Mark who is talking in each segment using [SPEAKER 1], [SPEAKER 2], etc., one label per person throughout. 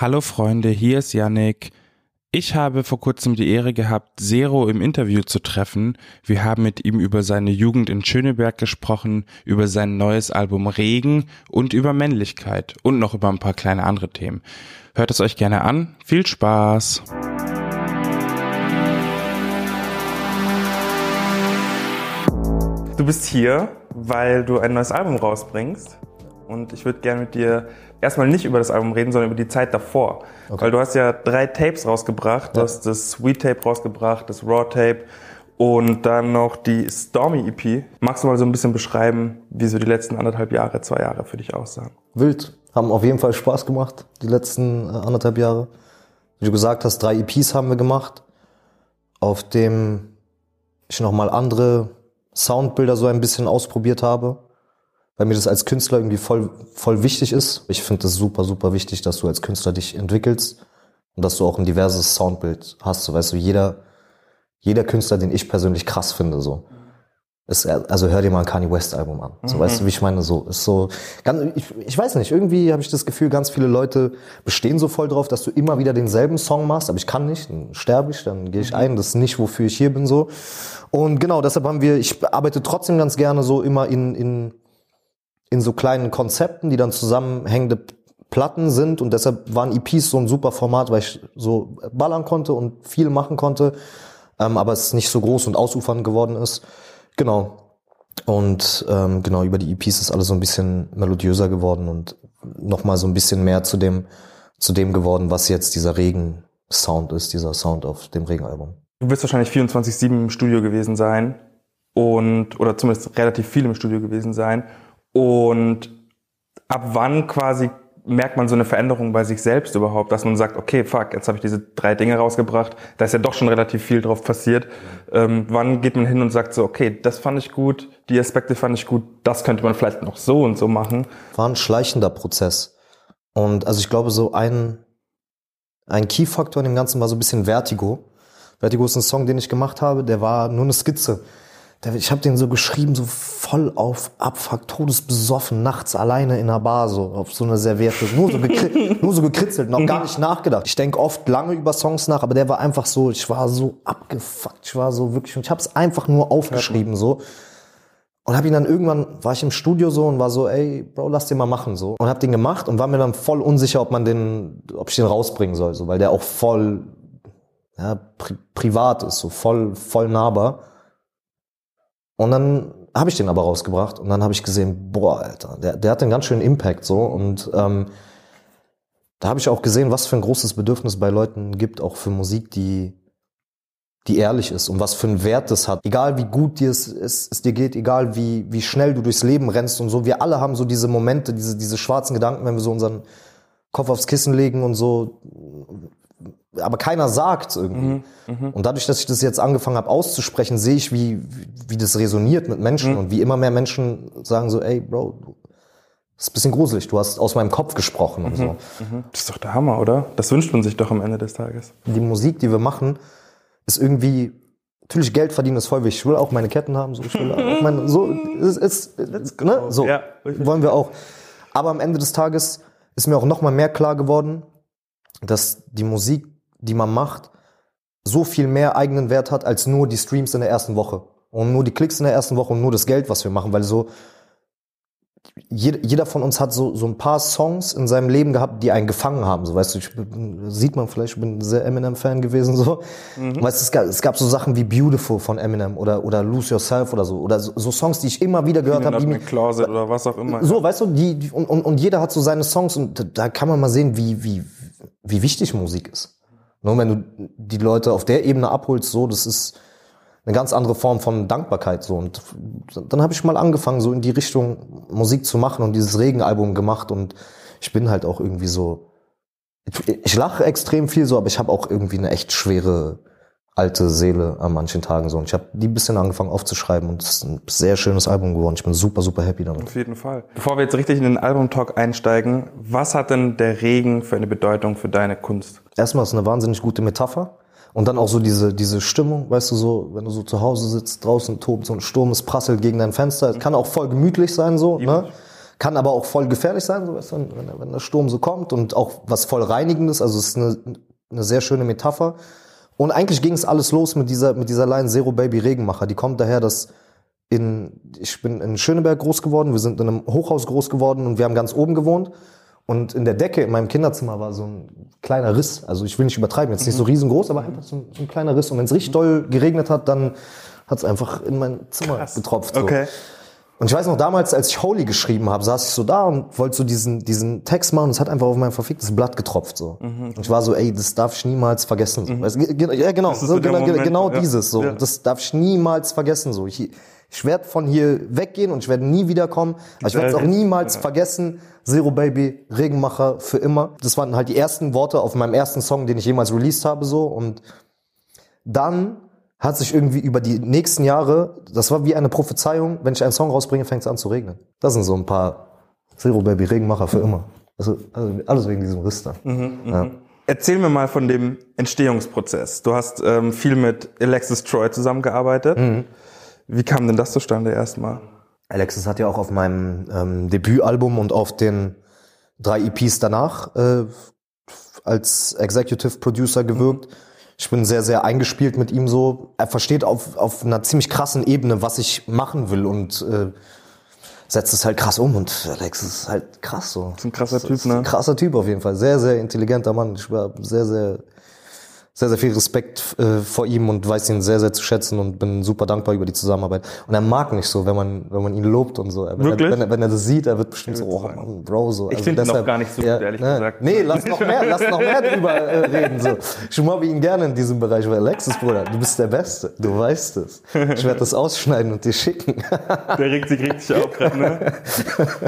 [SPEAKER 1] Hallo Freunde, hier ist Yannick. Ich habe vor kurzem die Ehre gehabt, Zero im Interview zu treffen. Wir haben mit ihm über seine Jugend in Schöneberg gesprochen, über sein neues Album Regen und über Männlichkeit und noch über ein paar kleine andere Themen. Hört es euch gerne an. Viel Spaß! Du bist hier, weil du ein neues Album rausbringst. Und ich würde gerne mit dir erstmal nicht über das Album reden, sondern über die Zeit davor. Okay. Weil du hast ja drei Tapes rausgebracht. Du hast das Sweet Tape rausgebracht, das Raw Tape und dann noch die Stormy EP. Magst du mal so ein bisschen beschreiben, wie so die letzten anderthalb Jahre, zwei Jahre für dich aussahen?
[SPEAKER 2] Wild. Haben auf jeden Fall Spaß gemacht, die letzten äh, anderthalb Jahre. Wie du gesagt hast, drei EPs haben wir gemacht, auf dem ich nochmal andere Soundbilder so ein bisschen ausprobiert habe weil mir das als Künstler irgendwie voll, voll wichtig ist. Ich finde es super, super wichtig, dass du als Künstler dich entwickelst und dass du auch ein diverses Soundbild hast. So, weißt du, jeder, jeder Künstler, den ich persönlich krass finde, so. Ist, also hör dir mal ein Kanye West Album an. So, mhm. weißt du, wie ich meine, so, ist so, ganz, ich, ich weiß nicht, irgendwie habe ich das Gefühl, ganz viele Leute bestehen so voll drauf, dass du immer wieder denselben Song machst, aber ich kann nicht, dann sterbe ich, dann gehe ich mhm. ein, das ist nicht, wofür ich hier bin, so. Und genau, deshalb haben wir, ich arbeite trotzdem ganz gerne so immer in, in, in so kleinen Konzepten, die dann zusammenhängende Platten sind und deshalb waren EPs so ein super Format, weil ich so ballern konnte und viel machen konnte, ähm, aber es nicht so groß und ausufernd geworden ist. Genau. Und ähm, genau, über die EPs ist alles so ein bisschen melodiöser geworden und nochmal so ein bisschen mehr zu dem, zu dem geworden, was jetzt dieser Regen-Sound ist, dieser Sound auf dem Regenalbum.
[SPEAKER 1] Du wirst wahrscheinlich 24-7 im Studio gewesen sein und, oder zumindest relativ viel im Studio gewesen sein und ab wann quasi merkt man so eine Veränderung bei sich selbst überhaupt, dass man sagt, okay, fuck, jetzt habe ich diese drei Dinge rausgebracht, da ist ja doch schon relativ viel drauf passiert. Ähm, wann geht man hin und sagt so, okay, das fand ich gut, die Aspekte fand ich gut, das könnte man vielleicht noch so und so machen?
[SPEAKER 2] War ein schleichender Prozess. Und also ich glaube, so ein, ein Key-Faktor in dem Ganzen war so ein bisschen Vertigo. Vertigo ist ein Song, den ich gemacht habe, der war nur eine Skizze ich habe den so geschrieben, so voll auf Abfuck, todesbesoffen, nachts alleine in einer Bar, so auf so eine Serviette, nur so, nur so gekritzelt, noch gar nicht nachgedacht. Ich denke oft lange über Songs nach, aber der war einfach so, ich war so abgefuckt, ich war so wirklich, und ich habe es einfach nur aufgeschrieben, so. Und habe ihn dann irgendwann, war ich im Studio so und war so, ey, Bro, lass den mal machen, so. Und habe den gemacht und war mir dann voll unsicher, ob man den, ob ich den rausbringen soll, so, weil der auch voll, ja, pri privat ist, so voll, voll nahbar. Und dann habe ich den aber rausgebracht und dann habe ich gesehen, boah, Alter, der, der hat einen ganz schönen Impact so und ähm, da habe ich auch gesehen, was für ein großes Bedürfnis bei Leuten gibt, auch für Musik, die die ehrlich ist und was für einen Wert das hat. Egal wie gut dir es, es, es dir geht, egal wie, wie schnell du durchs Leben rennst und so. Wir alle haben so diese Momente, diese, diese schwarzen Gedanken, wenn wir so unseren Kopf aufs Kissen legen und so aber keiner sagt irgendwie. Mhm, mh. Und dadurch, dass ich das jetzt angefangen habe auszusprechen, sehe ich, wie, wie das resoniert mit Menschen mhm. und wie immer mehr Menschen sagen so, ey, Bro, das ist ein bisschen gruselig, du hast aus meinem Kopf gesprochen und mhm, so.
[SPEAKER 1] Mhm. Das ist doch der Hammer, oder? Das wünscht man sich doch am Ende des Tages.
[SPEAKER 2] Die Musik, die wir machen, ist irgendwie, natürlich Geld verdienen ist voll wichtig. Ich will auch meine Ketten haben, so, ich will auch meine, so, ist, ist, ist, ne? so, ja, wollen wir auch. Aber am Ende des Tages ist mir auch noch mal mehr klar geworden, dass die Musik die man macht, so viel mehr eigenen Wert hat als nur die Streams in der ersten Woche und nur die Klicks in der ersten Woche und nur das Geld, was wir machen, weil so jeder, von uns hat so, so ein paar Songs in seinem Leben gehabt, die einen gefangen haben. So, weißt du, ich, sieht man vielleicht, ich bin sehr Eminem-Fan gewesen. So. Mhm. Weißt du, es gab, es gab so Sachen wie Beautiful von Eminem oder, oder Lose Yourself oder so. Oder so, so Songs, die ich immer wieder gehört habe. Die
[SPEAKER 1] Closet oder was auch immer.
[SPEAKER 2] So, weißt du, die, die und, und, und jeder hat so seine Songs und da kann man mal sehen, wie, wie, wie wichtig Musik ist. Nur wenn du die Leute auf der Ebene abholst, so, das ist eine ganz andere Form von Dankbarkeit so und dann habe ich mal angefangen so in die Richtung Musik zu machen und dieses Regenalbum gemacht und ich bin halt auch irgendwie so ich lache extrem viel so, aber ich habe auch irgendwie eine echt schwere alte Seele an manchen Tagen so. Und ich habe die ein bisschen angefangen aufzuschreiben und es ist ein sehr schönes Album geworden. Ich bin super, super happy damit.
[SPEAKER 1] Auf jeden Fall. Bevor wir jetzt richtig in den Album-Talk einsteigen, was hat denn der Regen für eine Bedeutung für deine Kunst?
[SPEAKER 2] Erstmal ist es eine wahnsinnig gute Metapher. Und dann auch so diese, diese Stimmung, weißt du, so, wenn du so zu Hause sitzt, draußen tobt so ein Sturm, es prasselt gegen dein Fenster. Es kann auch voll gemütlich sein, so, ne? Kann aber auch voll gefährlich sein, so weißt du, wenn, der- wenn der Sturm so kommt und auch was voll Reinigendes. Also es ist eine, eine sehr schöne Metapher. Und eigentlich ging es alles los mit dieser, mit dieser Line Zero Baby Regenmacher. Die kommt daher, dass in, ich bin in Schöneberg groß geworden, wir sind in einem Hochhaus groß geworden und wir haben ganz oben gewohnt. Und in der Decke in meinem Kinderzimmer war so ein kleiner Riss. Also ich will nicht übertreiben, jetzt nicht so riesengroß, aber einfach so ein, so ein kleiner Riss. Und wenn es richtig doll geregnet hat, dann hat es einfach in mein Zimmer getropft. So.
[SPEAKER 1] Okay.
[SPEAKER 2] Und ich weiß noch damals, als ich Holy geschrieben habe, saß ich so da und wollte so diesen, diesen Text machen und es hat einfach auf mein verficktes Blatt getropft. So.
[SPEAKER 1] Mhm.
[SPEAKER 2] Und ich war so, ey, das darf ich niemals vergessen. So. Weißt, du, ge- ja, genau, so, genau,
[SPEAKER 1] Moment,
[SPEAKER 2] genau
[SPEAKER 1] ja.
[SPEAKER 2] dieses. So.
[SPEAKER 1] Ja.
[SPEAKER 2] Das darf ich niemals vergessen. So. Ich, ich werde von hier weggehen und ich werde nie wiederkommen. Aber ich werde es auch niemals vergessen. Zero Baby, Regenmacher für immer. Das waren halt die ersten Worte auf meinem ersten Song, den ich jemals released habe. So. Und dann hat sich irgendwie über die nächsten Jahre, das war wie eine Prophezeiung, wenn ich einen Song rausbringe, fängt es an zu regnen. Das sind so ein paar Zero Baby Regenmacher für immer. Also, also alles wegen diesem Riss da. Ja.
[SPEAKER 1] Erzähl mir mal von dem Entstehungsprozess. Du hast ähm, viel mit Alexis Troy zusammengearbeitet.
[SPEAKER 2] Mhm.
[SPEAKER 1] Wie kam denn das zustande erstmal?
[SPEAKER 2] Alexis hat ja auch auf meinem ähm, Debütalbum und auf den drei EPs danach äh, als Executive Producer gewirkt. Ich bin sehr, sehr eingespielt mit ihm so. Er versteht auf, auf einer ziemlich krassen Ebene, was ich machen will und äh, setzt es halt krass um. Und Alexis ist halt krass so.
[SPEAKER 1] Ist ein krasser Typ,
[SPEAKER 2] Ist ein
[SPEAKER 1] ne?
[SPEAKER 2] krasser Typ auf jeden Fall. Sehr, sehr intelligenter Mann. Ich war sehr, sehr, sehr, sehr viel Respekt äh, vor ihm und weiß ihn sehr, sehr zu schätzen und bin super dankbar über die Zusammenarbeit. Und er mag nicht so, wenn man, wenn man ihn lobt und so. Wenn,
[SPEAKER 1] Wirklich?
[SPEAKER 2] Er, wenn, er, wenn er das sieht, er wird bestimmt so, oh. Mann, Bro, so.
[SPEAKER 1] Ich finde ihn auch gar nicht so gut, ehrlich
[SPEAKER 2] ne,
[SPEAKER 1] gesagt.
[SPEAKER 2] Nee, lass noch mehr, lass noch mehr drüber äh, reden, so. Ich mobbe ihn gerne in diesem Bereich, weil Alexis, Bruder, du bist der Beste. Du weißt es. Ich werde das ausschneiden und dir schicken.
[SPEAKER 1] Der regt sich richtig auf grad, ne?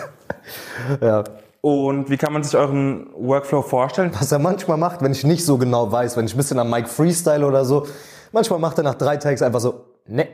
[SPEAKER 2] ja.
[SPEAKER 1] Und wie kann man sich euren Workflow vorstellen?
[SPEAKER 2] was er manchmal macht, wenn ich nicht so genau weiß, wenn ich ein bisschen am Mike Freestyle oder so, manchmal macht er nach drei Takes einfach so, ne.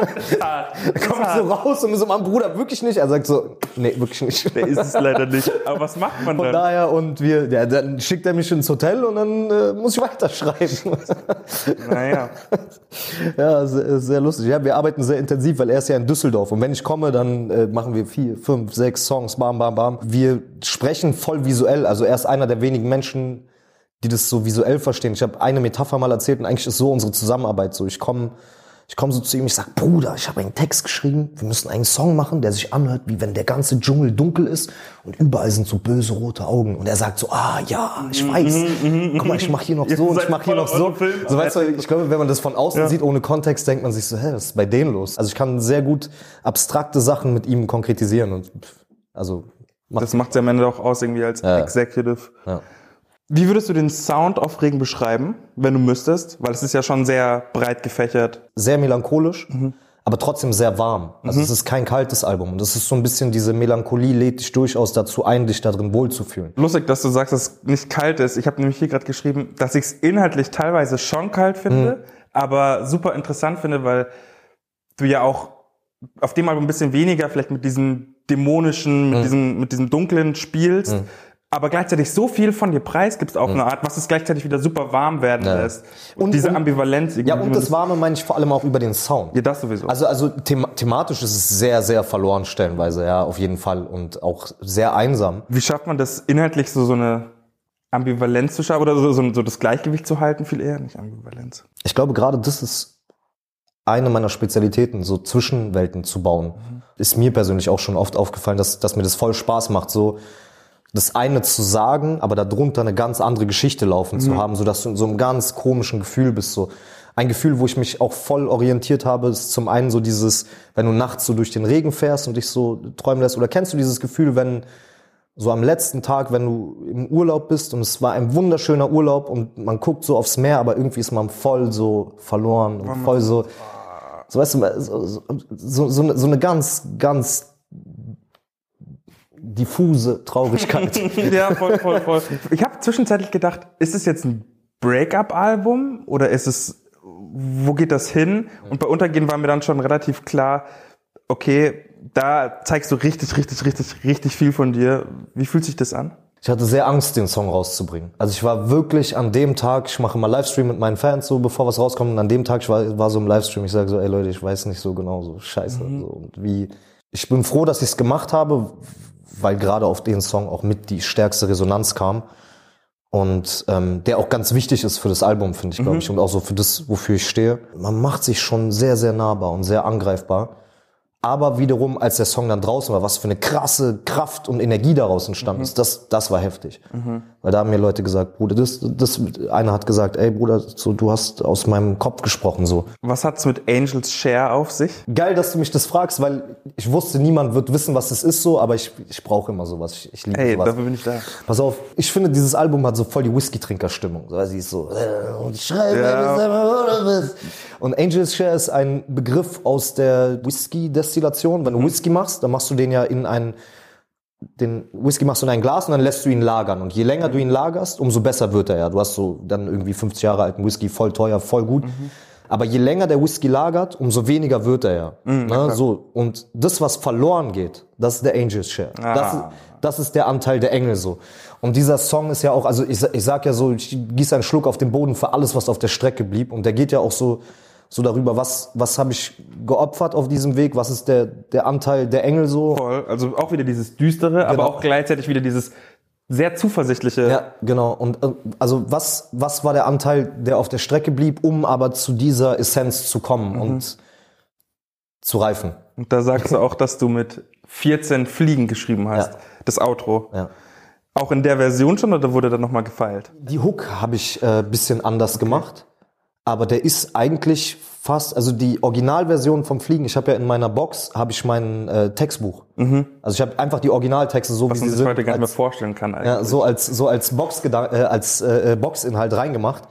[SPEAKER 2] Kommt so raus und ist so, Mann, Bruder, wirklich nicht. Er sagt so, nee, wirklich nicht.
[SPEAKER 1] Der ist es leider nicht. Aber was macht man
[SPEAKER 2] Von
[SPEAKER 1] dann?
[SPEAKER 2] daher und wir, ja, dann schickt er mich ins Hotel und dann äh, muss ich weiterschreiben.
[SPEAKER 1] Naja.
[SPEAKER 2] ja, sehr, sehr lustig. Ja, wir arbeiten sehr intensiv, weil er ist ja in Düsseldorf und wenn ich komme, dann äh, machen wir vier, fünf, sechs Songs, bam, bam, bam. Wir sprechen voll visuell. Also er ist einer der wenigen Menschen, die das so visuell verstehen. Ich habe eine Metapher mal erzählt und eigentlich ist so unsere Zusammenarbeit so. Ich komme ich komm so zu ihm, ich sag, Bruder, ich habe einen Text geschrieben, wir müssen einen Song machen, der sich anhört, wie wenn der ganze Dschungel dunkel ist und überall sind so böse rote Augen. Und er sagt so, ah ja, ich weiß. Guck mal, ich mache hier noch so und ich mache hier noch so. So weißt du, ich glaube, wenn man das von außen sieht, ohne Kontext, denkt man sich so, hä, was ist bei denen los? Also ich kann sehr gut abstrakte Sachen mit ihm konkretisieren und also macht
[SPEAKER 1] Das macht es am Ende auch aus, irgendwie als Executive.
[SPEAKER 2] ja.
[SPEAKER 1] Wie würdest du den Sound auf Regen beschreiben, wenn du müsstest? Weil es ist ja schon sehr breit gefächert.
[SPEAKER 2] sehr melancholisch, aber trotzdem sehr warm. Also es ist kein kaltes Album. Und das ist so ein bisschen diese Melancholie lädt dich durchaus dazu ein, dich da drin wohlzufühlen.
[SPEAKER 1] Lustig, dass du sagst, dass es nicht kalt ist. Ich habe nämlich hier gerade geschrieben, dass ich es inhaltlich teilweise schon kalt finde, aber super interessant finde, weil du ja auch auf dem Album ein bisschen weniger vielleicht mit diesem dämonischen, mit, diesem, mit diesem dunklen spielst, aber gleichzeitig so viel von dir preisgibst auf eine Art, was es gleichzeitig wieder super warm werden
[SPEAKER 2] Ja.
[SPEAKER 1] lässt. Und,
[SPEAKER 2] Und-
[SPEAKER 1] diese
[SPEAKER 2] und-
[SPEAKER 1] Ambivalenz. irgendwie,
[SPEAKER 2] Ja, und das Warme meine ich vor allem auch über den Sound.
[SPEAKER 1] Ja, das sowieso.
[SPEAKER 2] Also, also thema thematisch ist es sehr, sehr verloren stellenweise, ja, auf jeden Fall. Und auch sehr einsam.
[SPEAKER 1] Wie schafft man das inhaltlich so, so eine Ambivalenz zu schaffen oder so, so, so das Gleichgewicht zu halten? Viel eher, nicht Ambivalenz.
[SPEAKER 2] Ich glaube, gerade das ist eine meiner Spezialitäten, so Zwischenwelten zu bauen. Ist mir persönlich auch schon oft aufgefallen, dass, dass mir das voll Spaß macht, so das eine zu sagen, aber darunter eine ganz andere Geschichte laufen zu haben, so dass du in so einem ganz komischen Gefühl bist, so. Ein Gefühl, wo ich mich auch voll orientiert habe, ist zum einen so dieses, wenn du nachts so durch den Regen fährst und dich so träumen lässt, oder kennst du dieses Gefühl, wenn so am letzten Tag, wenn du im Urlaub bist und es war ein wunderschöner Urlaub und man guckt so aufs Meer, aber irgendwie ist man voll so verloren und voll so, so weißt du, so, so, so, so eine ganz, ganz diffuse Traurigkeit.
[SPEAKER 1] ja, voll, voll, voll. Ich habe zwischenzeitlich gedacht, ist es jetzt ein Break-up-Album oder ist es, wo geht das hin? Und bei Untergehen war mir dann schon relativ klar, okay, da zeigst du richtig, richtig, richtig, richtig viel von dir. Wie fühlt sich das an?
[SPEAKER 2] Ich hatte sehr Angst, den Song rauszubringen. Also ich war wirklich an dem Tag, ich mache immer Livestream mit meinen Fans, so bevor was rauskommt, und an dem Tag, ich war, war so im Livestream, ich sage so, ey Leute, ich weiß nicht so genau, so scheiße, so, und wie, ich bin froh, dass ich es gemacht habe, weil gerade auf den Song auch mit die stärkste Resonanz kam. Und ähm, der auch ganz wichtig ist für das Album, finde ich, glaube ich, und auch so für das, wofür ich stehe. Man macht sich schon sehr, sehr nahbar und sehr angreifbar. Aber wiederum, als der Song dann draußen war, was für eine krasse Kraft und Energie daraus entstanden ist, das, das war heftig. Weil da haben mir Leute gesagt, Bruder, das, das, einer hat gesagt, ey Bruder, so, du hast aus meinem Kopf gesprochen, so.
[SPEAKER 1] Was hat's mit Angels Share auf sich?
[SPEAKER 2] Geil, dass du mich das fragst, weil ich wusste, niemand wird wissen, was es ist so, aber ich, ich brauche immer sowas. Ich, ich liebe
[SPEAKER 1] Ey,
[SPEAKER 2] sowas.
[SPEAKER 1] dafür bin ich da.
[SPEAKER 2] Pass auf, ich finde, dieses Album hat so voll die Whisky-Trinker-Stimmung. So, sie ist so, äh, und ich schreibe,
[SPEAKER 1] Ja.
[SPEAKER 2] Und Angel's Share ist ein Begriff aus der Whisky-Destillation. Wenn du Whisky machst, dann machst du den ja in ein, den Whisky machst du in ein Glas und dann lässt du ihn lagern. Und je länger du ihn lagerst, umso besser wird er ja. Du hast so dann irgendwie 50 Jahre alten Whisky, voll teuer, voll gut. Aber je länger der Whisky lagert, umso weniger wird er ja. ne? So. Und das, was verloren geht, das ist der Angel's Share. Das, ist, das ist der Anteil der Engel so. Und dieser Song ist ja auch, also ich, ich sag ja so, ich gieße einen Schluck auf den Boden für alles, was auf der Strecke blieb. Und der geht ja auch so, so darüber, was, was habe ich geopfert auf diesem Weg, was ist der, der Anteil der Engel so.
[SPEAKER 1] Voll. Also auch wieder dieses düstere, aber
[SPEAKER 2] Genau.
[SPEAKER 1] auch gleichzeitig wieder dieses sehr zuversichtliche.
[SPEAKER 2] Ja, genau. Und äh, also was, was war der Anteil, der auf der Strecke blieb, um aber zu dieser Essenz zu kommen und zu reifen?
[SPEAKER 1] Und da sagst du auch, dass du mit 14 Fliegen geschrieben hast.
[SPEAKER 2] Ja.
[SPEAKER 1] Das Outro.
[SPEAKER 2] Ja.
[SPEAKER 1] Auch in der Version schon oder wurde da nochmal gefeilt?
[SPEAKER 2] Die Hook habe ich äh, bisschen anders gemacht, aber der ist eigentlich fast, also die Originalversion vom Fliegen, ich habe ja in meiner Box, habe ich mein äh, Textbuch. Also ich habe einfach die Originaltexte so,
[SPEAKER 1] Was
[SPEAKER 2] wie
[SPEAKER 1] man
[SPEAKER 2] sie
[SPEAKER 1] sich
[SPEAKER 2] sind,
[SPEAKER 1] heute gar nicht mehr vorstellen kann eigentlich.
[SPEAKER 2] ja, so als so als Box äh, als äh, Boxinhalt reingemacht.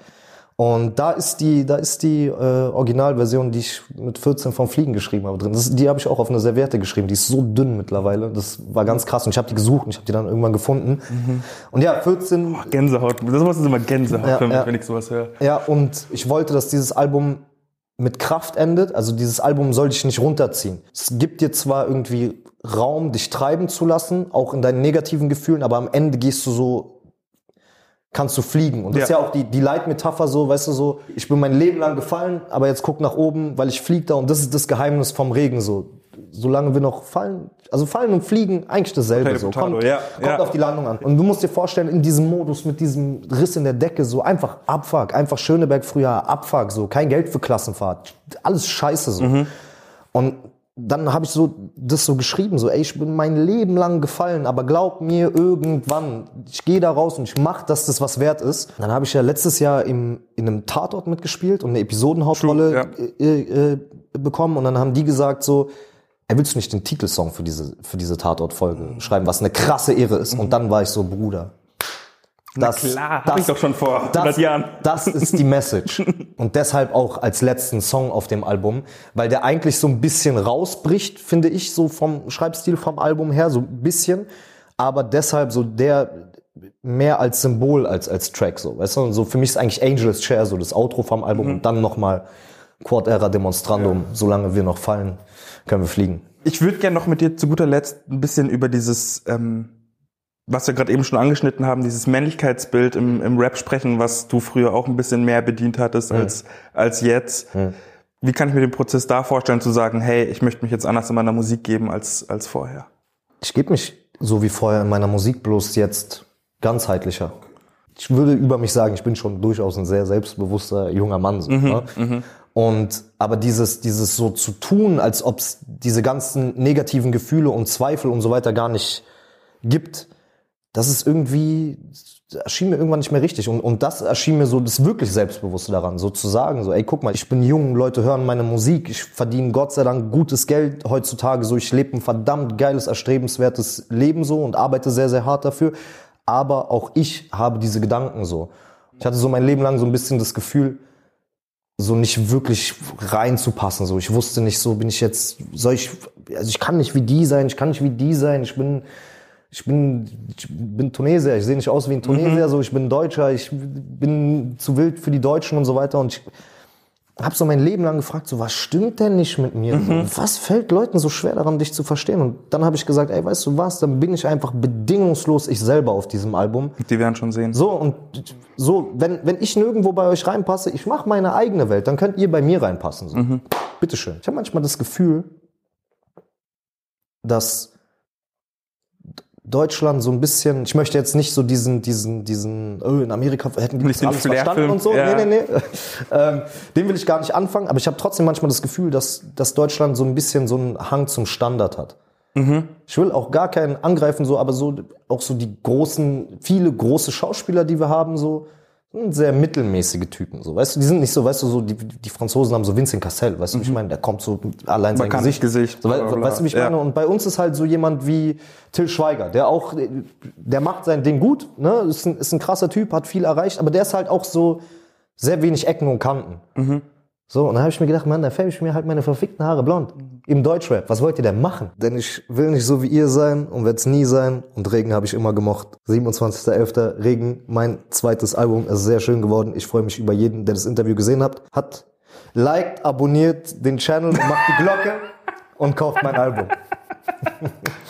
[SPEAKER 2] Und da ist die, da ist die äh, Originalversion, die ich mit 14 vom Fliegen geschrieben habe drin. Das, die habe ich auch auf eine Serviette geschrieben. Die ist so dünn mittlerweile. Das war ganz krass. Und ich habe die gesucht und ich habe die dann irgendwann gefunden. Und ja, 14,
[SPEAKER 1] Gänsehaut. Das ist immer Gänsehaut
[SPEAKER 2] Ja,
[SPEAKER 1] für mich,
[SPEAKER 2] ja.
[SPEAKER 1] wenn ich sowas höre.
[SPEAKER 2] Ja, und ich wollte, dass dieses Album mit Kraft endet. Also dieses Album soll dich nicht runterziehen. Es gibt dir zwar irgendwie Raum, dich treiben zu lassen, auch in deinen negativen Gefühlen, aber am Ende gehst du so, kannst du fliegen. Und das ist
[SPEAKER 1] Ja.
[SPEAKER 2] ja auch die, die Leitmetapher so, weißt du, so, ich bin mein Leben lang gefallen, aber jetzt guck nach oben, weil ich flieg da und das ist das Geheimnis vom Regen so. Solange wir noch fallen, also fallen und fliegen, eigentlich dasselbe so. Kommt,
[SPEAKER 1] ja,
[SPEAKER 2] kommt
[SPEAKER 1] ja.
[SPEAKER 2] auf die Landung an. Und du musst dir vorstellen, in diesem Modus mit diesem Riss in der Decke, so einfach Abfuck, einfach Schöneberg früher Abfuck, so kein Geld für Klassenfahrt, alles scheiße so.
[SPEAKER 1] Mhm.
[SPEAKER 2] Und dann habe ich so das so geschrieben, so ey, ich bin mein Leben lang gefallen, aber glaub mir irgendwann, ich gehe da raus und ich mach, dass das was wert ist. Dann habe ich ja letztes Jahr im, in einem Tatort mitgespielt und eine Episodenhauptrolle
[SPEAKER 1] True,
[SPEAKER 2] äh, äh, bekommen und dann haben die gesagt so, ey, willst du nicht den Titelsong für diese, für diese Tatort-Folge schreiben, was eine krasse Ehre ist? Und dann war ich so, Bruder.
[SPEAKER 1] Na klar, hab ich doch schon vor 100
[SPEAKER 2] das,
[SPEAKER 1] Jahren.
[SPEAKER 2] Das ist die Message. Und deshalb auch als letzten Song auf dem Album, weil der eigentlich so ein bisschen rausbricht, finde ich, so vom Schreibstil vom Album her, so ein bisschen. Aber deshalb so der mehr als Symbol als als Track, so, weißt du? Und so für mich ist eigentlich Angel's Chair so das Outro vom Album
[SPEAKER 1] Mhm.
[SPEAKER 2] und dann nochmal Quad Era Demonstrandum. Solange wir noch fallen, können wir fliegen.
[SPEAKER 1] Ich würde gerne noch mit dir zu guter Letzt ein bisschen über dieses, ähm, was wir gerade eben schon angeschnitten haben, dieses Männlichkeitsbild im, im Rap sprechen, was du früher auch ein bisschen mehr bedient hattest als, als jetzt. Wie kann ich mir den Prozess da vorstellen, zu sagen, hey, ich möchte mich jetzt anders in meiner Musik geben als, als vorher?
[SPEAKER 2] Ich gebe mich so wie vorher in meiner Musik bloß jetzt ganzheitlicher. Ich würde über mich sagen, ich bin schon durchaus ein sehr selbstbewusster junger Mann. So, ne? Und aber dieses, dieses so zu tun, als ob es diese ganzen negativen Gefühle und Zweifel und so weiter gar nicht gibt, das ist irgendwie, das erschien mir irgendwann nicht mehr richtig. Und, und das erschien mir so das wirklich Selbstbewusste daran, so zu sagen, so, ey, guck mal, ich bin jung, Leute hören meine Musik, ich verdiene Gott sei Dank gutes Geld heutzutage, so, ich lebe ein verdammt geiles, erstrebenswertes Leben so und arbeite sehr, sehr hart dafür. Aber auch ich habe diese Gedanken so. Ich hatte so mein Leben lang so ein bisschen das Gefühl, so nicht wirklich reinzupassen. So, ich wusste nicht, so bin ich jetzt, soll ich, also ich kann nicht wie die sein, ich kann nicht wie die sein, ich bin, ich bin, ich bin Tunesier, ich sehe nicht aus wie ein Tunesier, so ich bin Deutscher, ich bin zu wild für die Deutschen und so weiter. Und ich habe so mein Leben lang gefragt, so was stimmt denn nicht mit mir? So, was fällt Leuten so schwer daran, dich zu verstehen? Und dann habe ich gesagt, ey, weißt du was? Dann bin ich einfach bedingungslos ich selber auf diesem Album.
[SPEAKER 1] Die werden schon sehen.
[SPEAKER 2] So, und so, wenn, wenn ich nirgendwo bei euch reinpasse, ich mache meine eigene Welt, dann könnt ihr bei mir reinpassen. So. Bitteschön. Ich habe manchmal das Gefühl, dass Deutschland so ein bisschen, ich möchte jetzt nicht so diesen, diesen, diesen, oh, in Amerika hätten die
[SPEAKER 1] Nicht
[SPEAKER 2] alles verstanden und so.
[SPEAKER 1] ja.
[SPEAKER 2] Nee, nee, nee. ähm, den will ich gar nicht anfangen, aber ich habe trotzdem manchmal das Gefühl, dass, dass Deutschland so ein bisschen so einen Hang zum Standard hat. Ich will auch gar keinen angreifen, so, aber so auch so die großen, viele große Schauspieler, die wir haben, so sehr mittelmäßige Typen. So, weißt du, die sind nicht so, weißt du, so die, die Franzosen haben so Vincent Cassel, weißt du, wie ich meine, der kommt so allein sein Gesicht.
[SPEAKER 1] Gesicht,
[SPEAKER 2] So,
[SPEAKER 1] bla, bla.
[SPEAKER 2] weißt du, wie ich
[SPEAKER 1] Ja.
[SPEAKER 2] meine? Und bei uns ist halt so jemand wie Till Schweiger, der auch, der macht sein Ding gut, ne, ist ein, ist ein krasser Typ, hat viel erreicht, aber der ist halt auch so sehr wenig Ecken und Kanten. So, und dann habe ich mir gedacht, Mann, da färbe ich mir halt meine verfickten Haare blond. Im Deutschrap. Was wollt ihr denn machen? Denn ich will nicht so wie ihr sein und werde es nie sein. Und Regen habe ich immer gemocht. 27.11. Regen, mein zweites Album. Es ist sehr schön geworden. Ich freue mich über jeden, der das Interview gesehen hat. Hat liked, abonniert den Channel macht die Glocke und kauft mein Album.